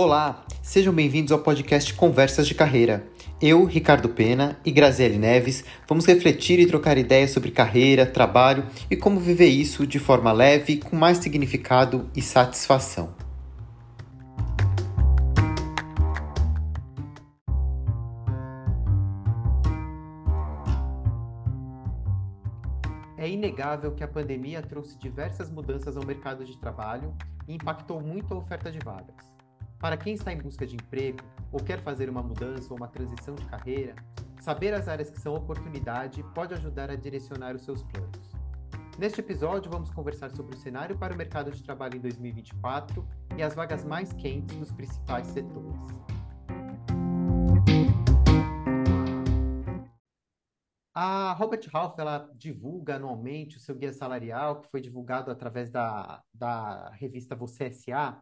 Olá, sejam bem-vindos ao podcast Conversas de Carreira. Eu, Ricardo Pena e Graziele Neves vamos refletir e trocar ideias sobre carreira, trabalho e como viver isso de forma leve, com mais significado e satisfação. É inegável que a pandemia trouxe diversas mudanças ao mercado de trabalho e impactou muito a oferta de vagas. Para quem está em busca de emprego ou quer fazer uma mudança ou uma transição de carreira, saber as áreas que são oportunidade pode ajudar a direcionar os seus planos. Neste episódio, vamos conversar sobre o cenário para o mercado de trabalho em 2024 e as vagas mais quentes dos principais setores. A Robert Half ela divulga anualmente o seu guia salarial, que foi divulgado através da, da revista Você S.A.,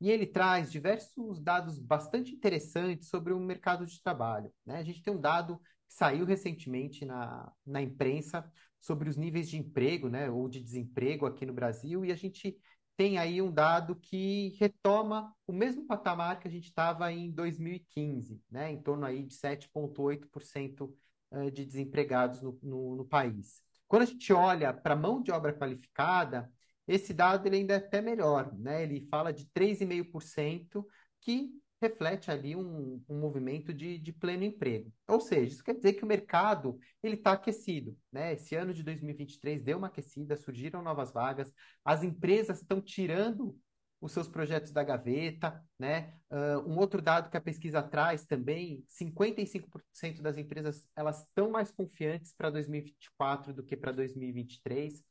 e ele traz diversos dados bastante interessantes sobre o mercado de trabalho. Né? A gente tem um dado que saiu recentemente na, na imprensa sobre os níveis de emprego né, ou de desemprego aqui no Brasil, e a gente tem aí um dado que retoma o mesmo patamar que a gente estava em 2015, né, em torno aí de 7,8% eh, de desempregados no, no, no país. Quando a gente olha para a mão de obra qualificada, esse dado ele ainda é até melhor, né? Ele fala de 3,5%, que reflete ali um, um movimento de, de, pleno emprego. Ou seja, isso quer dizer que o mercado ele está aquecido. Né? Esse ano de 2023 deu uma aquecida, surgiram novas vagas, as empresas estão tirando os seus projetos da gaveta, né? Uh, um outro dado que a pesquisa traz também, 55% das empresas elas estão mais confiantes para 2024 do que para 2023.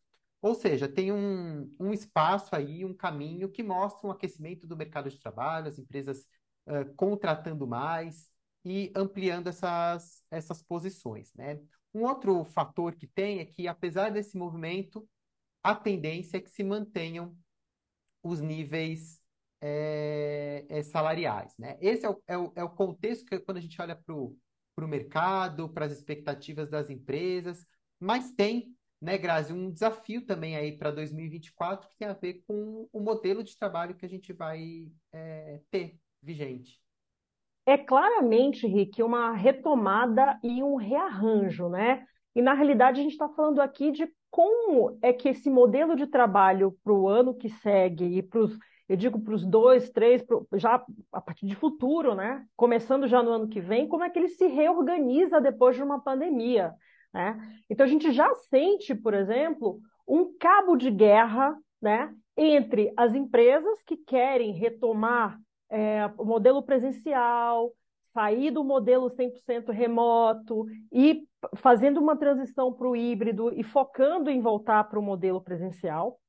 Ou seja, tem um, um espaço aí, um caminho que mostra um aquecimento do mercado de trabalho, as empresas uh, contratando mais e ampliando essas, essas posições, né? Um outro fator que tem é que, apesar desse movimento, a tendência é que se mantenham os níveis é, é, salariais. Né? Esse é o, é, o, é o contexto que quando a gente olha para o mercado, para as expectativas das empresas, mas tem, né, Grazi, um desafio também aí para 2024 que tem a ver com o modelo de trabalho que a gente vai é, ter vigente. É claramente, Rick, uma retomada e um rearranjo, né? E na realidade a gente está falando aqui de como é que esse modelo de trabalho para o ano que segue e para os, eu digo para os dois, três, pro, já a partir de futuro, né? Começando já no ano que vem, como é que ele se reorganiza depois de uma pandemia, né? Então a gente já sente, por exemplo, um cabo de guerra, né? Entre as empresas que querem retomar é, o modelo presencial, sair do modelo 100% remoto e fazendo uma transição para o híbrido e focando em voltar para o modelo presencial.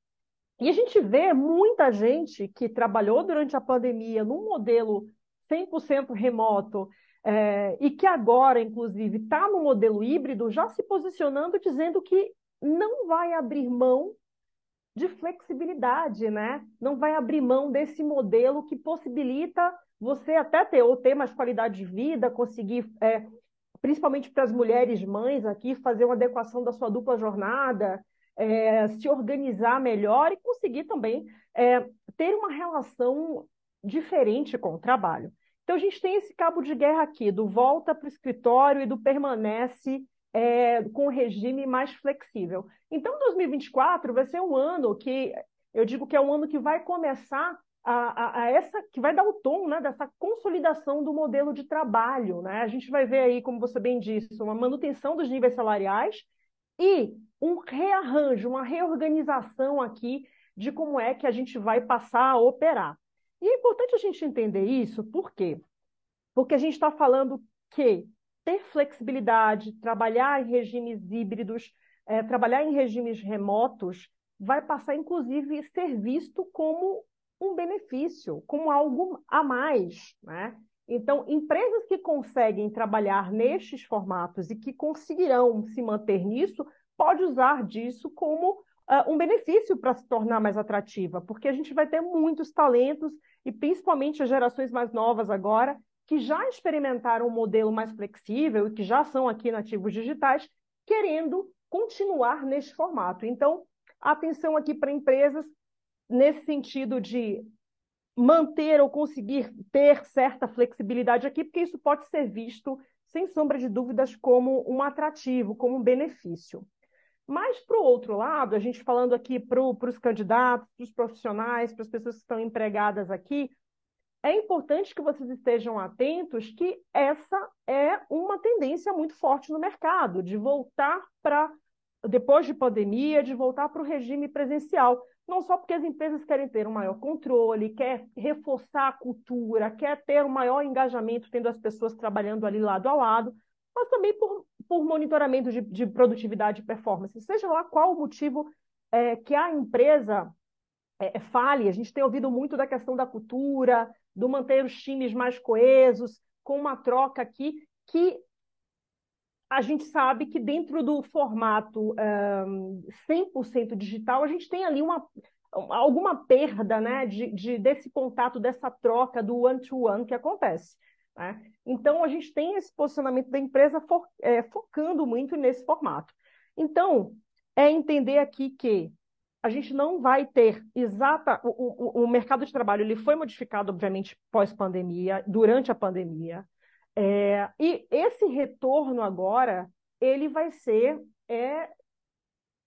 E a gente vê muita gente que trabalhou durante a pandemia num modelo 100% remoto é, e que agora, inclusive, está no modelo híbrido, já se posicionando dizendo que não vai abrir mão de flexibilidade, né? Não vai abrir mão desse modelo que possibilita você até ter ou ter mais qualidade de vida, conseguir, é, principalmente para as mulheres mães aqui, fazer uma adequação da sua dupla jornada, é, se organizar melhor e conseguir também é, ter uma relação diferente com o trabalho. Então a gente tem esse cabo de guerra aqui, do volta para o escritório e do permanece é, com o regime mais flexível. Então 2024 vai ser um ano que eu digo que é um ano que vai começar a, a, a, essa que vai dar o tom né, dessa consolidação do modelo de trabalho. Né? A gente vai ver aí, como você bem disse, uma manutenção dos níveis salariais e um rearranjo, uma reorganização aqui de como é que a gente vai passar a operar. E é importante a gente entender isso, por quê? Porque a gente está falando que ter flexibilidade, trabalhar em regimes híbridos, é, trabalhar em regimes remotos, vai passar, inclusive, a ser visto como um benefício, como algo a mais. Né? Então, empresas que conseguem trabalhar nestes formatos e que conseguirão se manter nisso, pode usar disso como uh, um benefício para se tornar mais atrativa, porque a gente vai ter muitos talentos e principalmente as gerações mais novas agora que já experimentaram um modelo mais flexível e que já são aqui nativos digitais, querendo continuar neste formato. Então, atenção aqui para empresas nesse sentido de manter ou conseguir ter certa flexibilidade aqui, porque isso pode ser visto, sem sombra de dúvidas, como um atrativo, como um benefício. Mas, para o outro lado, a gente falando aqui para os candidatos, para os profissionais, para as pessoas que estão empregadas aqui, é importante que vocês estejam atentos que essa é uma tendência muito forte no mercado, de voltar para, depois de pandemia, de voltar para o regime presencial. Não só porque as empresas querem ter um maior controle, quer reforçar a cultura, quer ter um maior engajamento, tendo as pessoas trabalhando ali lado a lado, mas também por, por monitoramento de, de produtividade e performance. Seja lá qual o motivo é, que a empresa é, fale, a gente tem ouvido muito da questão da cultura, do manter os times mais coesos, com uma troca aqui, que a gente sabe que dentro do formato um, 100% digital, a gente tem ali uma, alguma perda né, de, de, desse contato, dessa troca do one-to-one -one que acontece. Né? Então, a gente tem esse posicionamento da empresa for, é, focando muito nesse formato. Então, é entender aqui que a gente não vai ter exata. O, o, o mercado de trabalho ele foi modificado, obviamente, pós-pandemia, durante a pandemia. É, e esse retorno agora, ele vai ser é,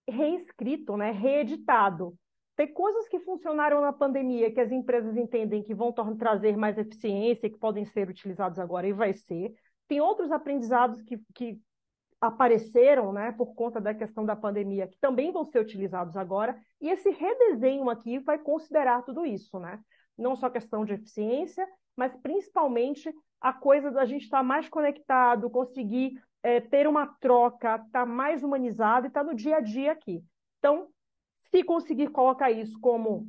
reescrito, né, reeditado. Tem coisas que funcionaram na pandemia que as empresas entendem que vão trazer mais eficiência, que podem ser utilizados agora e vai ser. Tem outros aprendizados que, que apareceram né, por conta da questão da pandemia, que também vão ser utilizados agora, e esse redesenho aqui vai considerar tudo isso, né? Não só questão de eficiência, mas principalmente a coisa da gente estar mais conectado, conseguir é, ter uma troca, estar tá mais humanizado e estar tá no dia a dia aqui. Então, se conseguir colocar isso como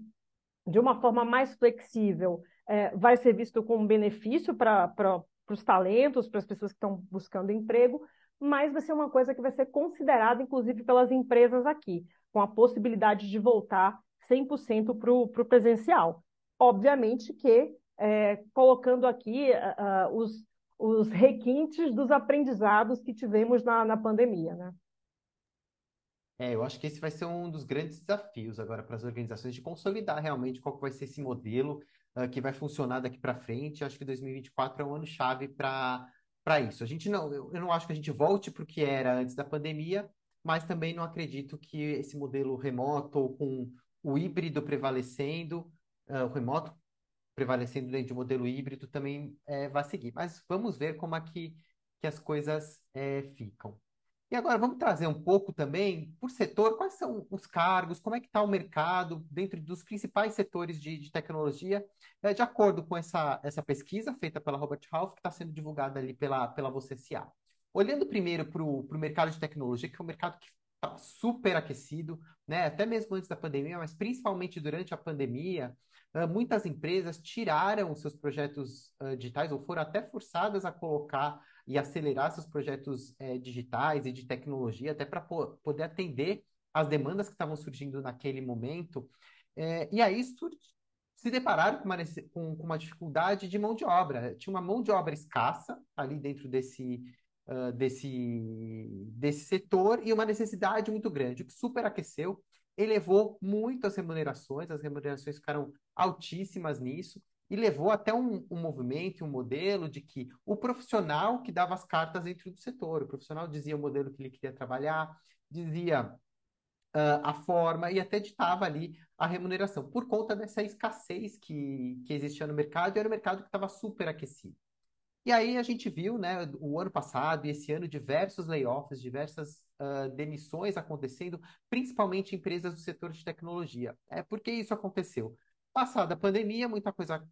de uma forma mais flexível, é, vai ser visto como benefício para os talentos, para as pessoas que estão buscando emprego, mas vai ser uma coisa que vai ser considerada, inclusive, pelas empresas aqui, com a possibilidade de voltar 100% para o presencial. Obviamente que é, colocando aqui uh, os, os requintes dos aprendizados que tivemos na, na pandemia, né? É, eu acho que esse vai ser um dos grandes desafios agora para as organizações de consolidar realmente qual vai ser esse modelo uh, que vai funcionar daqui para frente. Eu acho que 2024 é um ano chave para para isso. A gente não, eu, eu não acho que a gente volte para o que era antes da pandemia, mas também não acredito que esse modelo remoto ou com o híbrido prevalecendo, uh, o remoto prevalecendo dentro de um modelo híbrido também é, vai seguir. Mas vamos ver como é que, que as coisas é, ficam. E agora vamos trazer um pouco também, por setor, quais são os cargos, como é que está o mercado dentro dos principais setores de, de tecnologia, é, de acordo com essa, essa pesquisa feita pela Robert Half, que está sendo divulgada ali pela, pela VCCA. Olhando primeiro para o mercado de tecnologia, que é um mercado que está super aquecido, né? até mesmo antes da pandemia, mas principalmente durante a pandemia, muitas empresas tiraram os seus projetos digitais ou foram até forçadas a colocar e acelerar seus projetos uh, digitais e de tecnologia, até para po poder atender as demandas que estavam surgindo naquele momento. É, e aí se depararam com uma, com, com uma dificuldade de mão de obra. Tinha uma mão de obra escassa ali dentro desse, Uh, desse, desse setor e uma necessidade muito grande, o que superaqueceu elevou muito as remunerações, as remunerações ficaram altíssimas nisso, e levou até um, um movimento, um modelo de que o profissional que dava as cartas dentro do setor, o profissional dizia o modelo que ele queria trabalhar, dizia uh, a forma e até ditava ali a remuneração, por conta dessa escassez que, que existia no mercado, e era um mercado que estava super aquecido. E aí a gente viu, né, o ano passado e esse ano, diversos layoffs, diversas uh, demissões acontecendo, principalmente em empresas do setor de tecnologia. É, por que isso aconteceu? Passada a pandemia, muita coisa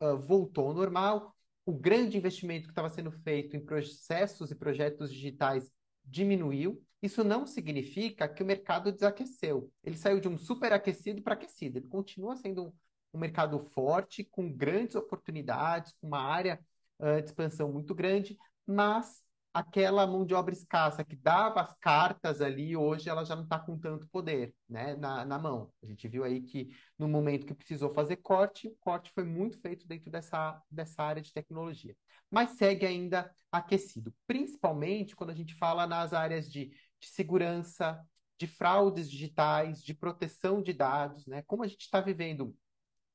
uh, voltou ao normal, o grande investimento que estava sendo feito em processos e projetos digitais diminuiu. Isso não significa que o mercado desaqueceu. Ele saiu de um superaquecido para aquecido. Ele continua sendo um, um mercado forte, com grandes oportunidades, com uma área uh, de expansão muito grande, mas aquela mão de obra escassa que dava as cartas ali, hoje ela já não está com tanto poder né, na, na mão. A gente viu aí que no momento que precisou fazer corte, o corte foi muito feito dentro dessa, dessa área de tecnologia. Mas segue ainda aquecido, principalmente quando a gente fala nas áreas de, de segurança, de fraudes digitais, de proteção de dados, né? Como a gente está vivendo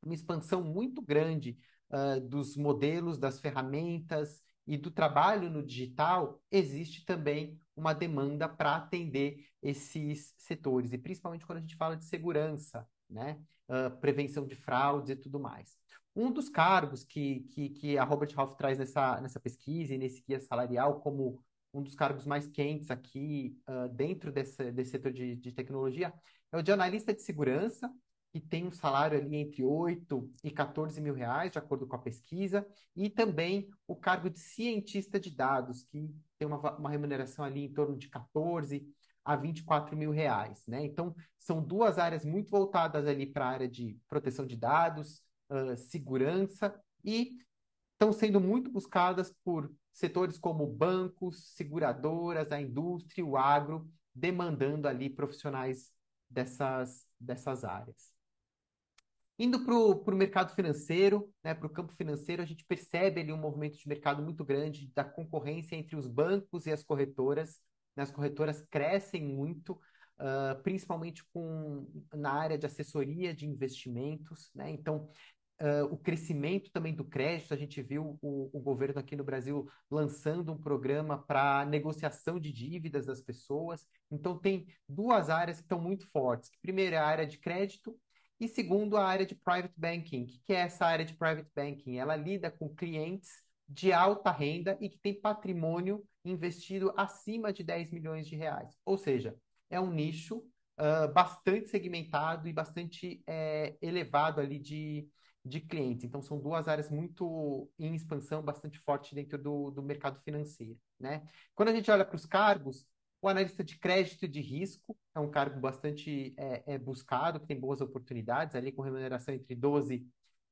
uma expansão muito grande uh, dos modelos, das ferramentas e do trabalho no digital, existe também uma demanda para atender esses setores, e principalmente quando a gente fala de segurança, né? Uh, prevenção de fraudes e tudo mais. Um dos cargos que, que, que a Robert Half traz nessa, nessa pesquisa e nesse guia salarial como um dos cargos mais quentes aqui uh, dentro desse, desse setor de, de tecnologia é o de analista de segurança, que tem um salário ali entre 8 e 14 mil reais, de acordo com a pesquisa, e também o cargo de cientista de dados, que tem uma, uma remuneração ali em torno de 14 a 24 mil reais, né? Então, são duas áreas muito voltadas ali para a área de proteção de dados, uh, segurança, e estão sendo muito buscadas por setores como bancos, seguradoras, a indústria, o agro, demandando ali profissionais dessas, dessas áreas. Indo para o mercado financeiro, né, para o campo financeiro, a gente percebe ali um movimento de mercado muito grande da concorrência entre os bancos e as corretoras. Né, as corretoras crescem muito, uh, principalmente com, na área de assessoria de investimentos. Né? Então, uh, o crescimento também do crédito, a gente viu o, o governo aqui no Brasil lançando um programa para negociação de dívidas das pessoas. Então, tem duas áreas que estão muito fortes. Primeiro, é a área de crédito e segundo, a área de private banking. O que é essa área de private banking? Ela lida com clientes de alta renda e que tem patrimônio investido acima de 10 milhões de reais. Ou seja, é um nicho uh, bastante segmentado e bastante é, elevado ali de, de clientes. Então, são duas áreas muito em expansão, bastante forte dentro do, do mercado financeiro. Né? Quando a gente olha para os cargos, o analista de crédito e de risco é um cargo bastante é, é buscado, que tem boas oportunidades, ali com remuneração entre 12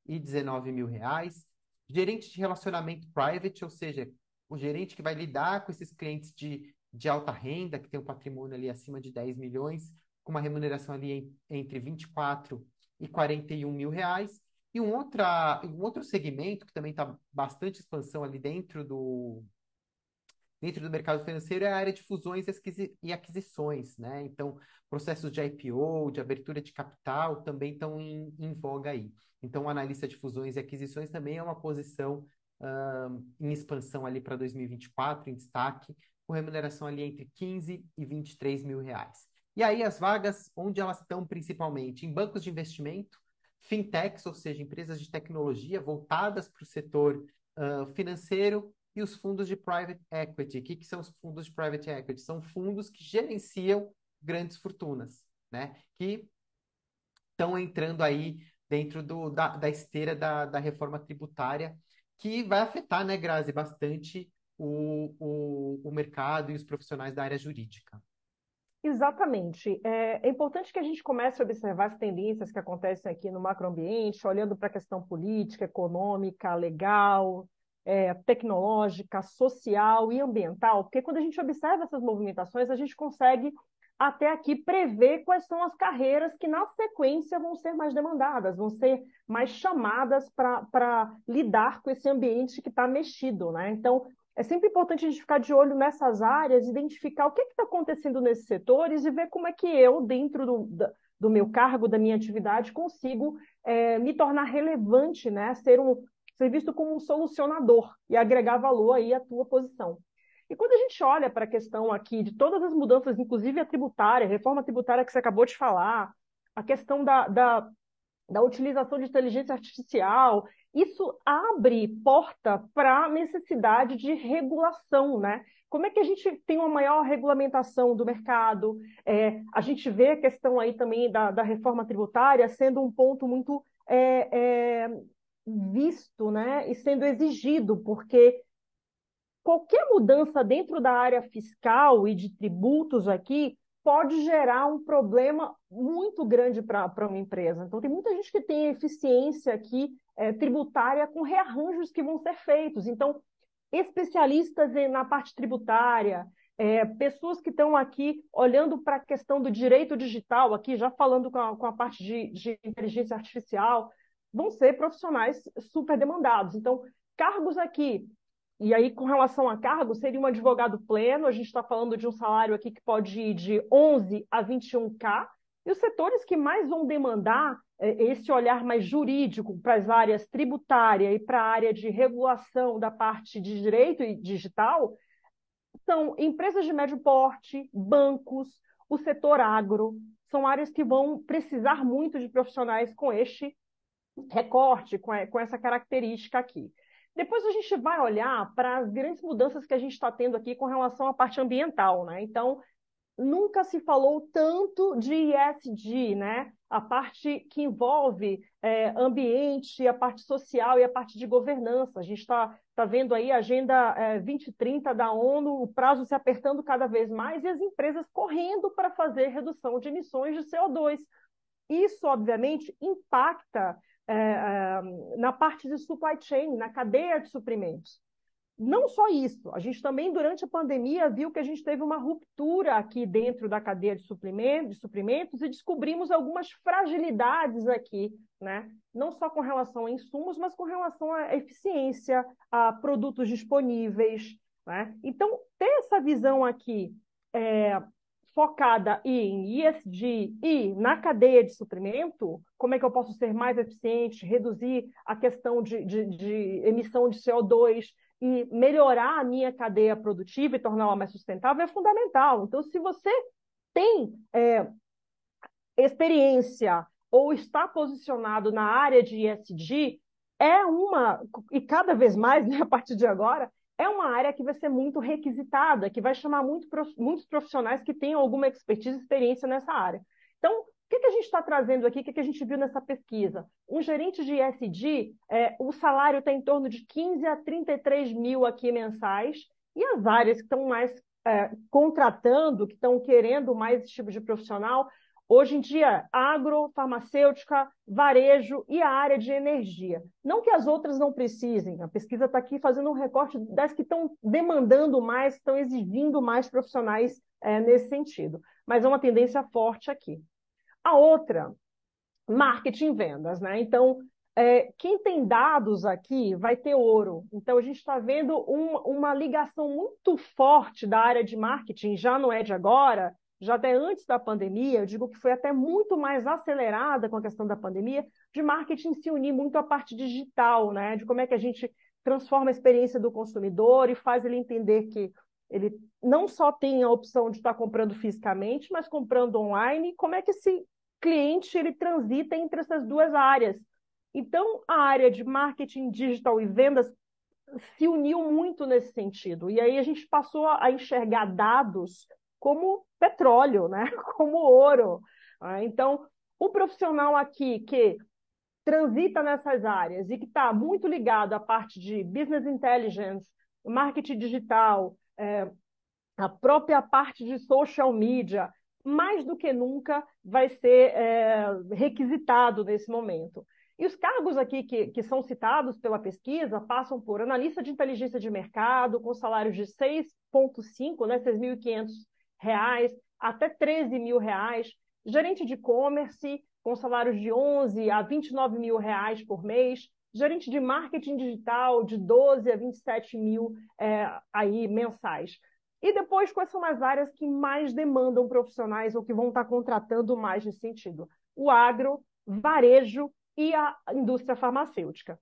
e 19 mil reais. Gerente de relacionamento private, ou seja, o gerente que vai lidar com esses clientes de, de alta renda, que tem um patrimônio ali acima de 10 milhões, com uma remuneração ali em, entre 24 e 41 mil reais. E um, outra, um outro segmento que também está bastante expansão ali dentro do, dentro do mercado financeiro é a área de fusões e aquisições, né? Então, processos de IPO, de abertura de capital também estão em, em voga aí. Então, analista de fusões e aquisições também é uma posição em expansão ali para 2024, em destaque, com remuneração ali entre 15 e 23 mil reais. E aí as vagas, onde elas estão principalmente? Em bancos de investimento, fintechs, ou seja, empresas de tecnologia voltadas para o setor uh, financeiro e os fundos de private equity. O que, que são os fundos de private equity? São fundos que gerenciam grandes fortunas, né? Que estão entrando aí dentro do, da, da esteira da, da reforma tributária, que vai afetar, né, Grazi, bastante o, o, o mercado e os profissionais da área jurídica. Exatamente. É, é, importante que a gente comece a observar as tendências que acontecem aqui no macroambiente, olhando para a questão política, econômica, legal, é, tecnológica, social e ambiental, porque quando a gente observa essas movimentações, a gente consegue até aqui prever quais são as carreiras que, na sequência, vão ser mais demandadas, vão ser mais chamadas para lidar com esse ambiente que está mexido. Né? Então, é sempre importante a gente ficar de olho nessas áreas, identificar o que está acontecendo nesses setores e ver como é que eu, dentro do, do meu cargo, da minha atividade, consigo é, me tornar relevante, né? ser um, ser visto como um solucionador e agregar valor aí à tua posição. E quando a gente olha para a questão aqui de todas as mudanças, inclusive a tributária, a reforma tributária que você acabou de falar, a questão da, da, da utilização de inteligência artificial, isso abre porta para a necessidade de regulação, né? Como é que a gente tem uma maior regulamentação do mercado? É, a gente vê a questão aí também da, da reforma tributária sendo um ponto muito é, é, visto né, e sendo exigido, porque qualquer mudança dentro da área fiscal e de tributos aqui pode gerar um problema muito grande para uma empresa. Então, tem muita gente que tem eficiência aqui é, tributária com rearranjos que vão ser feitos. Então, especialistas na parte tributária, é, pessoas que estão aqui olhando para a questão do direito digital, aqui já falando com a, com a parte de, de inteligência artificial, vão ser profissionais super demandados. Então, cargos aqui, e aí com relação a cargos, seria um advogado pleno, a gente está falando de um salário aqui que pode ir de 11 a 21K, E os setores que mais vão demandar é, esse olhar mais jurídico para as áreas tributária e para a área de regulação da parte de direito e digital são empresas de médio porte, bancos, o setor agro, são áreas que vão precisar muito de profissionais com este recorte, com, essa característica aqui. Depois a gente vai olhar para as grandes mudanças que a gente está tendo aqui com relação à parte ambiental, né? Então, nunca se falou tanto de ESG, né? A parte que envolve é, ambiente, a parte social e a parte de governança. A gente está tá vendo aí a Agenda é, 2030 da ONU, o prazo se apertando cada vez mais e as empresas correndo para fazer redução de emissões de CO2. Isso, obviamente, impacta é, é, na parte de supply chain, na cadeia de suprimentos. Não só isso, a gente também, durante a pandemia, viu que a gente teve uma ruptura aqui dentro da cadeia de suprimentos, de suprimentos e descobrimos algumas fragilidades aqui, né? não só com relação a insumos, mas com relação à eficiência, a produtos disponíveis. Né? Então, ter essa visão aqui é, focada em ESG e na cadeia de suprimento, como é que eu posso ser mais eficiente, reduzir a questão de, de, de emissão de CO2 e melhorar a minha cadeia produtiva e torná-la mais sustentável é fundamental. Então, se você tem é, experiência ou está posicionado na área de ESG, é uma, e cada vez mais, né, a partir de agora, é uma área que vai ser muito requisitada, que vai chamar muito, muitos profissionais que tenham alguma expertise e experiência nessa área. Então, o que, que a gente está trazendo aqui? O que, que a gente viu nessa pesquisa? Um gerente de ESG, é, o salário está em torno de 15 a 33 mil aqui mensais, e as áreas que estão mais é, contratando, que estão querendo mais esse tipo de profissional, Hoje em dia, agro, farmacêutica, varejo e a área de energia. Não que as outras não precisem, a pesquisa está aqui fazendo um recorte das que estão demandando mais, estão exigindo mais profissionais é, nesse sentido. Mas é uma tendência forte aqui. A outra, marketing vendas. Né? Então, é, quem tem dados aqui vai ter ouro. Então, a gente está vendo um, uma ligação muito forte da área de marketing, já não é de agora, já até antes da pandemia, eu digo que foi até muito mais acelerada com a questão da pandemia, de marketing se unir muito à parte digital, né? De como é que a gente transforma a experiência do consumidor e faz ele entender que ele não só tem a opção de estar comprando fisicamente, mas comprando online, como é que esse cliente ele transita entre essas duas áreas. Então, a área de marketing digital e vendas se uniu muito nesse sentido. E aí a gente passou a enxergar dados como petróleo, né? como ouro. Né? Então, o profissional aqui que transita nessas áreas e que está muito ligado à parte de business intelligence, marketing digital, é, a própria parte de social media, mais do que nunca vai ser é, requisitado nesse momento. E os cargos aqui que, que são citados pela pesquisa passam por analista de inteligência de mercado, com salários de 6,5, né, 6.500 reais até 13 mil reais, gerente de e-commerce com salários de 11 a 29 mil reais por mês, gerente de marketing digital de 12 a 27 mil é, aí mensais. E depois, quais são as áreas que mais demandam profissionais ou que vão estar contratando mais nesse sentido? O agro, varejo e a indústria farmacêutica.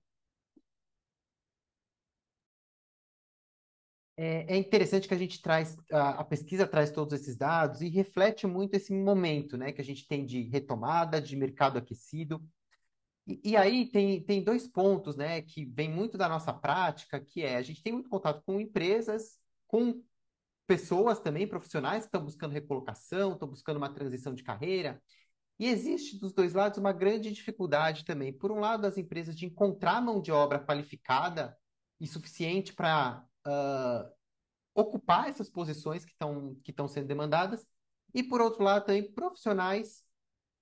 É, é interessante que a gente traz, a, pesquisa traz todos esses dados e reflete muito esse momento, né, que a gente tem de retomada, de mercado aquecido. E, e aí tem, tem dois pontos, né, que vem muito da nossa prática, que é a gente tem muito contato com empresas, com pessoas também, profissionais que estão buscando recolocação, estão buscando uma transição de carreira. E existe dos dois lados uma grande dificuldade também. Por um lado, as empresas de encontrar mão de obra qualificada e suficiente para uh, ocupar essas posições que estão que sendo demandadas, e por outro lado também profissionais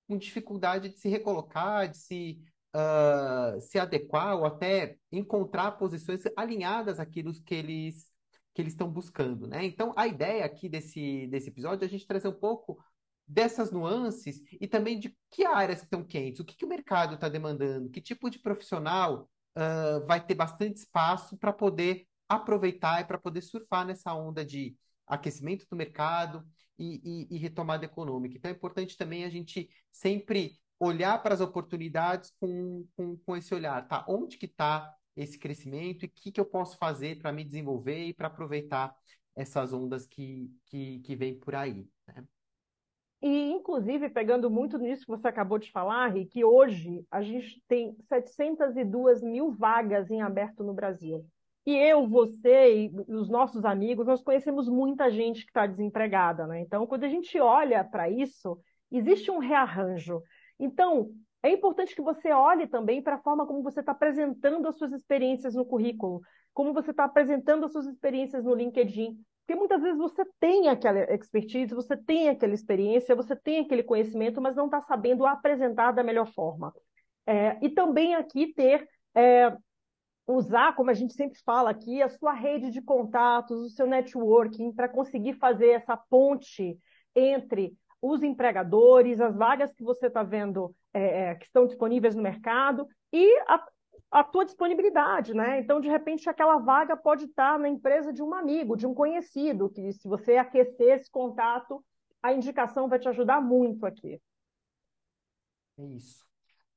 com dificuldade de se recolocar, de se, uh, se adequar ou até encontrar posições alinhadas àquilo que eles que eles estão buscando, né? Então a ideia aqui desse, desse episódio é a gente trazer um pouco dessas nuances e também de que áreas estão quentes, o que, que o mercado está demandando, que tipo de profissional uh, vai ter bastante espaço para poder aproveitar e para poder surfar nessa onda de aquecimento do mercado e, e, e retomada econômica. Então é importante também a gente sempre olhar para as oportunidades com, com, com esse olhar, tá? Onde que está esse crescimento e o que, que eu posso fazer para me desenvolver e para aproveitar essas ondas que, que, que vêm por aí. Né? E, inclusive, pegando muito nisso que você acabou de falar, Rick, que hoje a gente tem 702 mil vagas em aberto no Brasil. E eu, você e os nossos amigos, nós conhecemos muita gente que está desempregada, né? Então, quando a gente olha para isso, existe um rearranjo. Então, é importante que você olhe também para a forma como você está apresentando as suas experiências no currículo, como você está apresentando as suas experiências no LinkedIn. Porque muitas vezes você tem aquela expertise, você tem aquela experiência, você tem aquele conhecimento, mas não está sabendo apresentar da melhor forma. É, e também aqui ter, é, usar, como a gente sempre fala aqui, a sua rede de contatos, o seu networking, para conseguir fazer essa ponte entre os empregadores, as vagas que você está vendo é, é, que estão disponíveis no mercado e a, a tua disponibilidade, né? Então, de repente, aquela vaga pode estar na empresa de um amigo, de um conhecido, que se você aquecer esse contato, a indicação vai te ajudar muito aqui. É isso.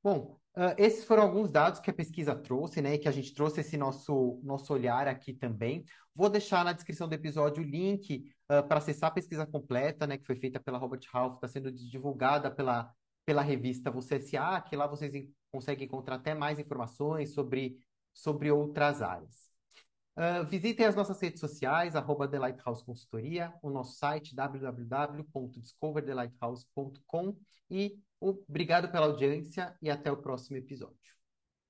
Bom, uh, esses foram alguns dados que a pesquisa trouxe, né? E que a gente trouxe esse nosso, nosso olhar aqui também. Vou deixar na descrição do episódio o link uh, para acessar a pesquisa completa, né? Que foi feita pela Robert Half, está sendo divulgada pela, pela revista Você SA, que lá vocês conseguem encontrar até mais informações sobre, sobre outras áreas. Uh, visitem as nossas redes sociais, arroba The Lighthouse Consultoria, o nosso site www.discoverthelighthouse.com e obrigado pela audiência e até o próximo episódio.